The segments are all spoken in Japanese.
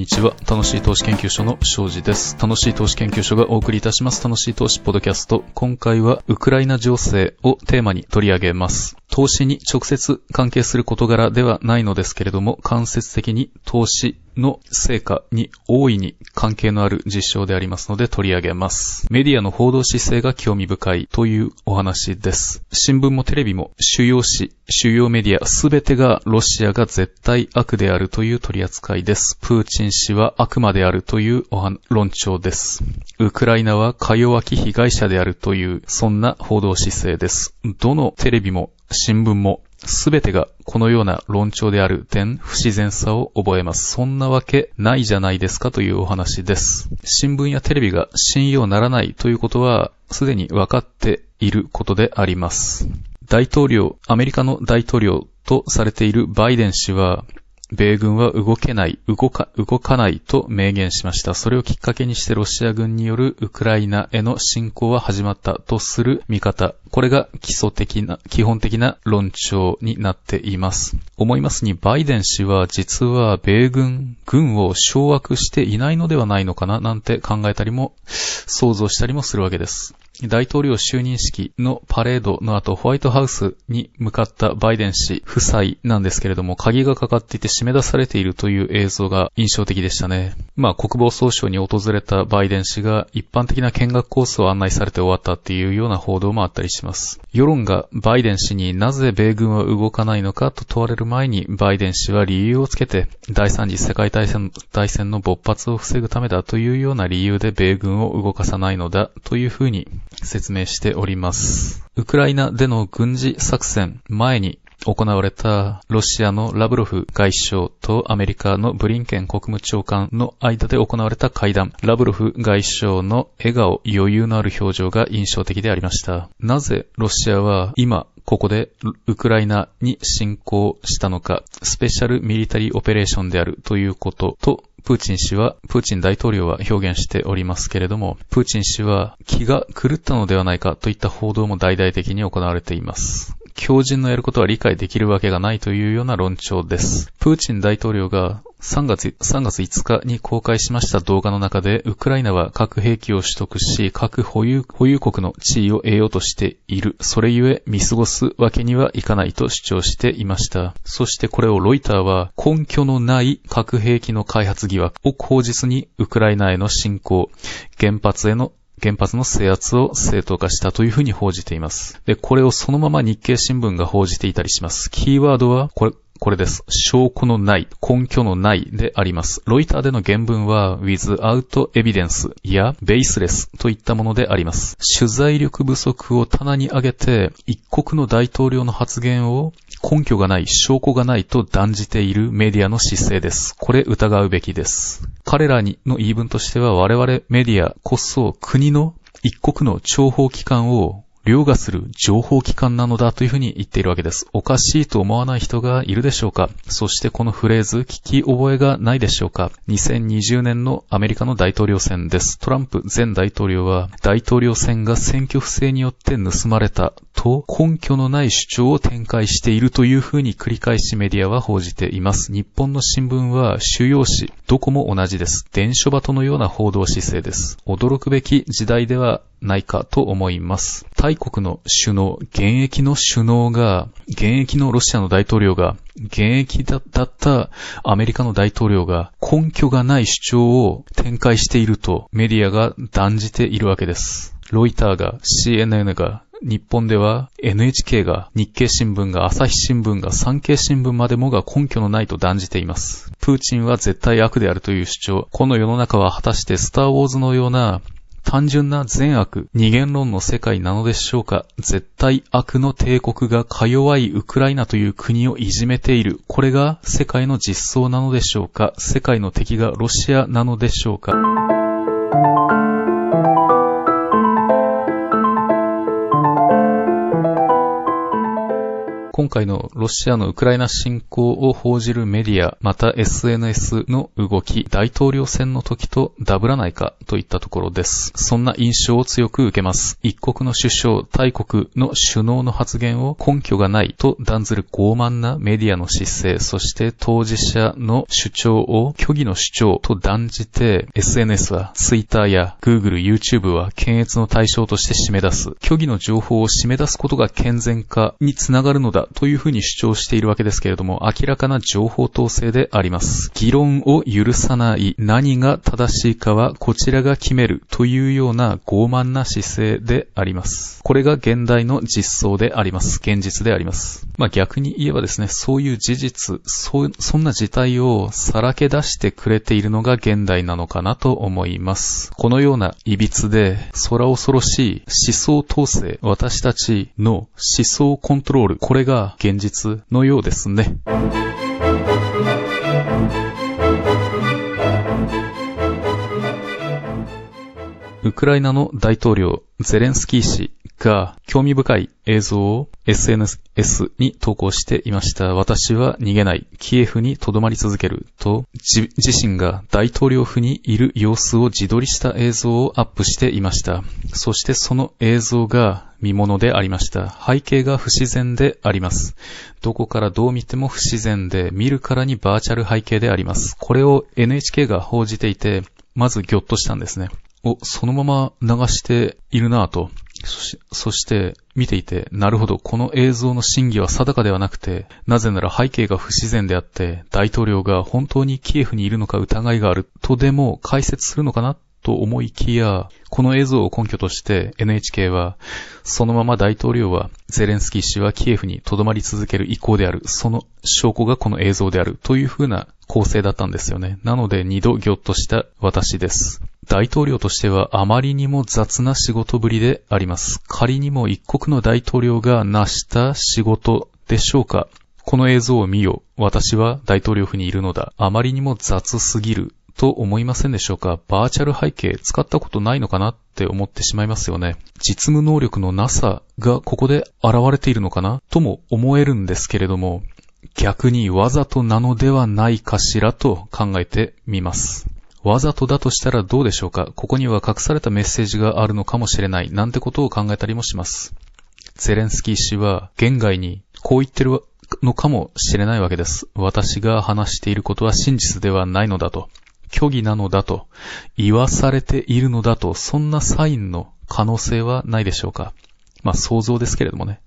にちは。楽しい投資研究所の庄司です。楽しい投資研究所がお送りいたします楽しい投資ポッドキャスト。今回はウクライナ情勢をテーマに取り上げます。投資に直接関係する事柄ではないのですけれども、間接的に投資の成果に大いに関係のある実証でありますので取り上げます。メディアの報道姿勢が興味深いというお話です。新聞もテレビも主要紙、主要メディアすべてがロシアが絶対悪であるという取り扱いです。プーチン氏は悪魔であるという論調です。ウクライナはか弱き被害者であるという、そんな報道姿勢です。どのテレビも新聞もすべてがこのような論調である点、不自然さを覚えます。そんなわけないじゃないですかというお話です。新聞やテレビが信用ならないということは、すでにわかっていることであります。大統領、アメリカの大統領とされているバイデン氏は、米軍は動けない、動か、動かないと明言しました。それをきっかけにしてロシア軍によるウクライナへの侵攻は始まったとする見方。これが基礎的な、基本的な論調になっています。思いますに、バイデン氏は実は米軍、軍を掌握していないのではないのかななんて考えたりも、想像したりもするわけです。大統領就任式のパレードの後、ホワイトハウスに向かったバイデン氏夫妻なんですけれども、鍵がかかっていて締め出されているという映像が印象的でしたね。まあ、国防総省に訪れたバイデン氏が一般的な見学コースを案内されて終わったっていうような報道もあったりします。世論がバイデン氏になぜ米軍は動かないのかと問われる前に、バイデン氏は理由をつけて、第三次世界大戦大戦の勃発を防ぐためだというような理由で米軍を動かさないのだというふうに説明しております。ウクライナでの軍事作戦前に行われたロシアのラブロフ外相とアメリカのブリンケン国務長官の間で行われた会談、ラブロフ外相の笑顔、余裕のある表情が印象的でありました。なぜロシアは今ここでウクライナに侵攻したのか、スペシャルミリタリーオペレーションであるということと、プーチン氏は、プーチン大統領は表現しておりますけれども、プーチン氏は気が狂ったのではないかといった報道も大々的に行われています。狂人のやることは理解できるわけがないというような論調です。プーチン大統領が3月、3月5日に公開しました動画の中で、ウクライナは核兵器を取得し、核保有、保有国の地位を得ようとしている。それゆえ見過ごすわけにはいかないと主張していました。そしてこれをロイターは根拠のない核兵器の開発疑惑を口実にウクライナへの侵攻、原発への原発の制圧を正当化したというふうに報じています。で、これをそのまま日経新聞が報じていたりします。キーワードは、これ、これです。証拠のない、根拠のないであります。ロイターでの原文は without evidence や baseless といったものであります。取材力不足を棚に上げて、一国の大統領の発言を根拠がない、証拠がないと断じているメディアの姿勢です。これ疑うべきです。彼らにの言い分としては我々メディアこそ国の一国の諜報機関を凌駕する情報機関なのだというふうに言っているわけです。おかしいと思わない人がいるでしょうか？そしてこのフレーズ聞き覚えがないでしょうか ?2020 年のアメリカの大統領選です。トランプ前大統領は大統領選が選挙不正によって盗まれたと根拠のない主張を展開しているというふうに繰り返しメディアは報じています。日本の新聞は主要紙、どこも同じです。電書バトのような報道姿勢です。驚くべき時代ではないかと思います。大国の首脳、現役の首脳が、現役のロシアの大統領が、現役だったアメリカの大統領が根拠がない主張を展開しているとメディアが断じているわけです。ロイターが、CNN が、日本では NHK が、日経新聞が、朝日新聞が、産経新聞までもが根拠のないと断じています。プーチンは絶対悪であるという主張。この世の中は果たしてスターウォーズのような単純な善悪、二元論の世界なのでしょうか。絶対悪の帝国がか弱いウクライナという国をいじめている。これが世界の実相なのでしょうか。世界の敵がロシアなのでしょうか。今回のロシアのウクライナ侵攻を報じるメディア、また SNS の動き、大統領選の時とダブらないかといったところです。そんな印象を強く受けます。一国の首相、大国の首脳の発言を根拠がないと断ずる傲慢なメディアの姿勢、そして当事者の主張を虚偽の主張と断じて SNS は Twitter や Google、YouTube は検閲の対象として締め出す。虚偽の情報を締め出すことが健全化につながるのだというふうに主張しているわけですけれども、明らかな情報統制であります。議論を許さない何が正しいかはこちらが決めるというような傲慢な姿勢であります。これが現代の実相であります。現実であります。まあ逆に言えばですね、そういう事実、そ、そんな事態をさらけ出してくれているのが現代なのかなと思います。このような歪で空恐ろしい思想統制、私たちの思想コントロール、これがが現実のようですね。ウクライナの大統領ゼレンスキー氏が興味深い映像を SNS に投稿していました。私は逃げない。キエフに留まり続ける。と、自身が大統領府にいる様子を自撮りした映像をアップしていました。そしてその映像が見物でありました。背景が不自然であります。どこからどう見ても不自然で、見るからにバーチャル背景であります。これを NHK が報じていて、まずギョッとしたんですね。お、そのまま流しているなぁと。そしそして見ていて、なるほど、この映像の真偽は定かではなくて、なぜなら背景が不自然であって、大統領が本当にキエフにいるのか疑いがあるとでも解説するのかなと思いきや、この映像を根拠として NHK は、そのまま大統領はゼレンスキー氏はキエフに留まり続ける意向である。その証拠がこの映像である。という風な構成だったんですよね。なので二度ギョッとした私です。大統領としてはあまりにも雑な仕事ぶりであります。仮にも一国の大統領が成した仕事でしょうかこの映像を見よ。私は大統領府にいるのだ。あまりにも雑すぎる。と思いませんでしょうかバーチャル背景使ったことないのかなって思ってしまいますよね。実務能力のなさがここで現れているのかな？とも思えるんですけれども、逆にわざとなのではないかしらと考えてみます。わざとだとしたらどうでしょうか？ここには隠されたメッセージがあるのかもしれないなんてことを考えたりもします。ゼレンスキー氏は現外にこう言ってるのかもしれないわけです。私が話していることは真実ではないのだと。虚偽なのだと。言わされているのだと。そんなサインの可能性はないでしょうか？まあ想像ですけれどもね。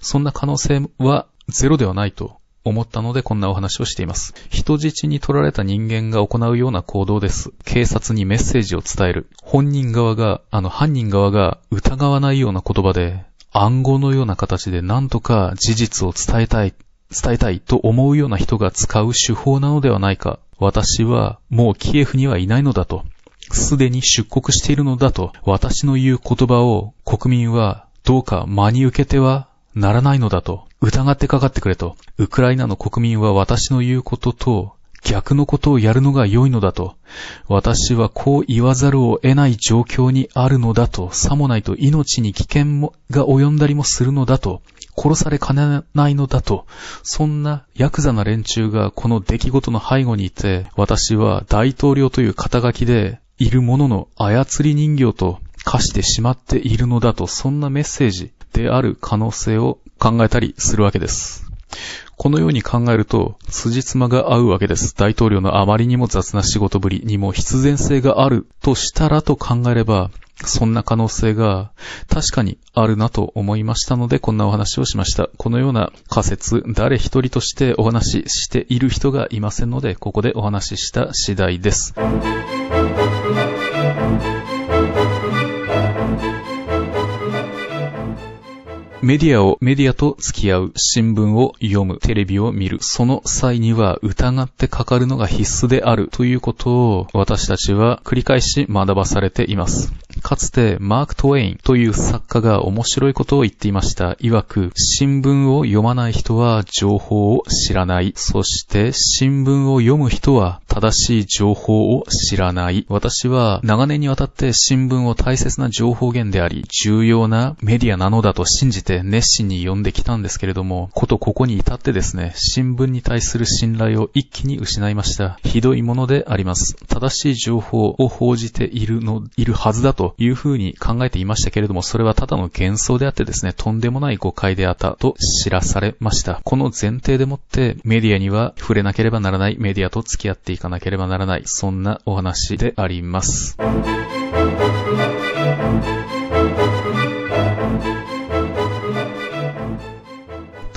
そんな可能性はゼロではないと思ったのでこんなお話をしています。人質に取られた人間が行うような行動です。警察にメッセージを伝える。本人側が、あの犯人側が疑わないような言葉で、暗号のような形で何とか事実を伝えたい、伝えたいと思うような人が使う手法なのではないか。私はもうキエフにはいないのだと。すでに出国しているのだと。私の言う言葉を国民はどうか真に受けてはならないのだと。疑ってかかってくれと。ウクライナの国民は私の言うことと逆のことをやるのが良いのだと。私はこう言わざるを得ない状況にあるのだと。さもないと命に危険もが及んだりもするのだと。殺されかねないのだと。そんなヤクザな連中がこの出来事の背後にいて、私は大統領という肩書きでいるものの操り人形と化してしまっているのだと、そんなメッセージである可能性を考えたりするわけです。このように考えると、辻褄が合うわけです。大統領のあまりにも雑な仕事ぶりにも必然性があるとしたらと考えれば、そんな可能性が確かにあるなと思いましたので、こんなお話をしました。このような仮説、誰一人としてお話ししている人がいませんので、ここでお話しした次第です。メディアをメディアと付き合う、新聞を読む、テレビを見る、その際には疑ってかかるのが必須であるということを私たちは繰り返し学ばされています。かつてマーク・トウェインという作家が面白いことを言っていました。曰く、新聞を読まない人は情報を知らない。そして新聞を読む人は正しい情報を知らない。私は長年にわたって新聞を大切な情報源であり、重要なメディアなのだと信じて熱心に読んできたんですけれども、ことここに至ってですね、新聞に対する信頼を一気に失いました。ひどいものであります。正しい情報を報じているの、いるはずだというふうに考えていましたけれども、それはただの幻想であってですね、とんでもない誤解であったと知らされました。この前提でもってメディアには触れなければならないメディアと付き合っていかなければならない、そんなお話であります。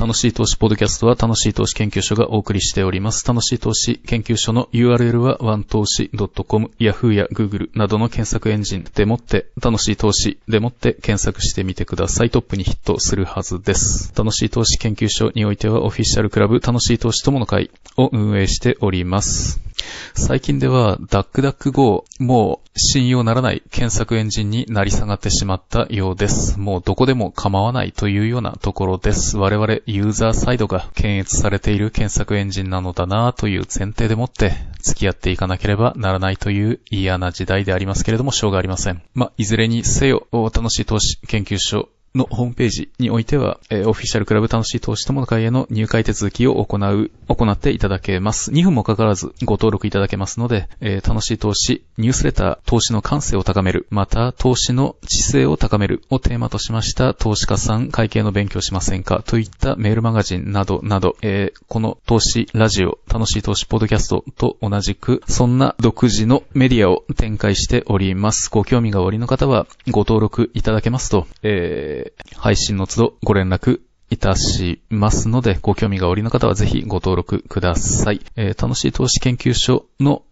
楽しい投資ポッドキャストは楽しい投資研究所がお送りしております。楽しい投資研究所の URL は one 投資 .com、Yahoo や Google などの検索エンジンでもって楽しい投資でもって検索してみてください。トップにヒットするはずです。楽しい投資研究所においてはオフィシャルクラブ楽しい投資友の会を運営しております。最近では、ダックダック GO、もう信用ならない検索エンジンになり下がってしまったようです。もうどこでも構わないというようなところです。我々ユーザーサイドが検閲されている検索エンジンなのだなという前提でもって付き合っていかなければならないという嫌な時代でありますけれども、しょうがありません。まあ、いずれにせよ、楽しい投資研究所のホームページにおいては、えー、オフィシャルクラブ楽しい投資友の会への入会手続きを行う、行っていただけます。2分もかからずご登録いただけますので、えー、楽しい投資、ニュースレター、投資の感性を高める、また投資の知性を高めるをテーマとしました投資家さん会計の勉強しませんかといったメールマガジンなどなど、えー、この投資ラジオ、楽しい投資ポッドキャストと同じく、そんな独自のメディアを展開しております。ご興味がおありの方はご登録いただけますと、ええー配信の都度ご連絡いたしますので、ご興味がおりの方はぜひご登録ください。えー、楽しい投資研究所の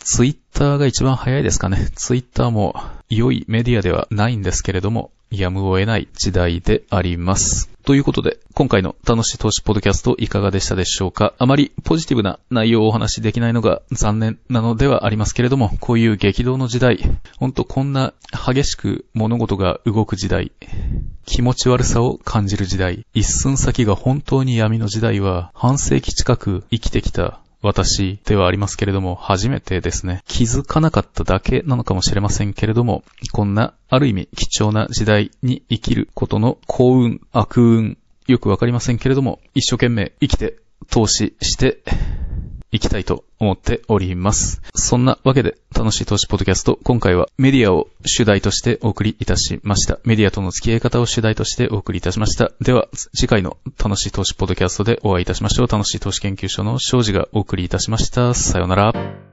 ツイッターが一番早いですかね。ツイッターも良いメディアではないんですけれども、やむを得ない時代であります。ということで、今回の楽しい投資ポッドキャストいかがでしたでしょうか？あまりポジティブな内容をお話しできないのが残念なのではありますけれども、こういう激動の時代、ほんとこんな激しく物事が動く時代、気持ち悪さを感じる時代、一寸先が本当に闇の時代は半世紀近く生きてきた私ではありますけれども、初めてですね、気づかなかっただけなのかもしれませんけれども、こんな、ある意味貴重な時代に生きることの幸運、悪運、よくわかりませんけれども、一生懸命生きて、投資して、いきたいと思っております。そんなわけで、楽しい投資ポッドキャスト、今回はメディアを主題としてお送りいたしました。メディアとの付き合い方を主題としてお送りいたしました。では、次回の楽しい投資ポッドキャストでお会いいたしましょう。楽しい投資研究所の庄司がお送りいたしました。さようなら。